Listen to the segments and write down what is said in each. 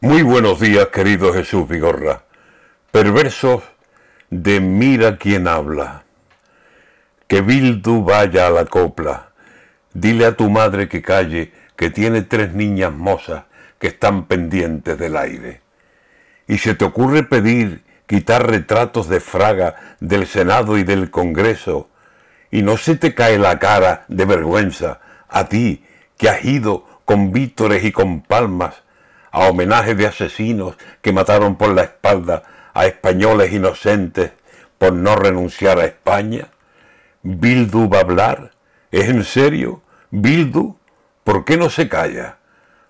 Muy buenos días, querido Jesús Vigorra. Perversos de mira quién habla. Que Bildu vaya a la copla. Dile a tu madre que calle, que tiene tres niñas mozas que están pendientes del aire. Y se te ocurre pedir quitar retratos de Fraga del Senado y del Congreso, y no se te cae la cara de vergüenza a ti que has ido con vítores y con palmas a homenaje de asesinos que mataron por la espalda a españoles inocentes por no renunciar a España? ¿Bildu va a hablar? ¿Es en serio? ¿Bildu? ¿Por qué no se calla?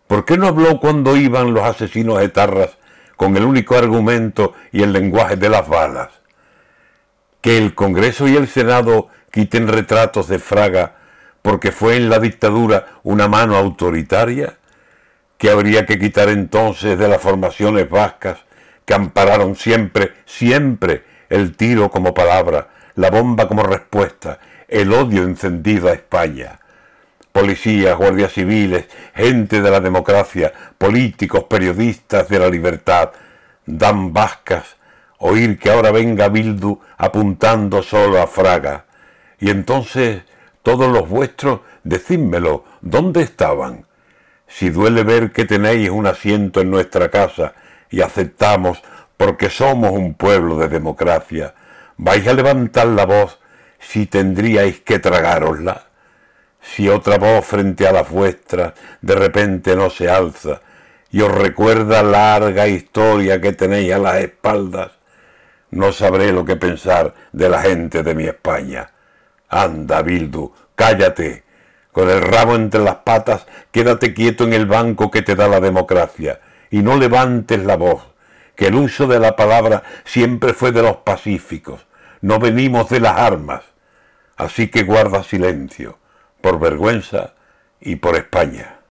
¿Por qué no habló cuando iban los asesinos etarras con el único argumento y el lenguaje de las balas? Que el Congreso y el Senado quiten retratos de Fraga porque fue en la dictadura una mano autoritaria? Que habría que quitar entonces de las formaciones vascas que ampararon siempre, siempre el tiro como palabra, la bomba como respuesta, el odio encendido a España. Policías, guardias civiles, gente de la democracia, políticos, periodistas de la libertad, dan vascas, oír que ahora venga Bildu apuntando solo a Fraga. Y entonces, todos los vuestros, decídmelo, ¿dónde estaban? Si duele ver que tenéis un asiento en nuestra casa y aceptamos porque somos un pueblo de democracia, vais a levantar la voz si tendríais que tragárosla. Si otra voz frente a la vuestra de repente no se alza y os recuerda larga historia que tenéis a las espaldas, no sabré lo que pensar de la gente de mi España. Anda, Bildu, cállate con el rabo entre las patas, quédate quieto en el banco que te da la democracia y no levantes la voz, que el uso de la palabra siempre fue de los pacíficos, no venimos de las armas. Así que guarda silencio, por vergüenza y por España.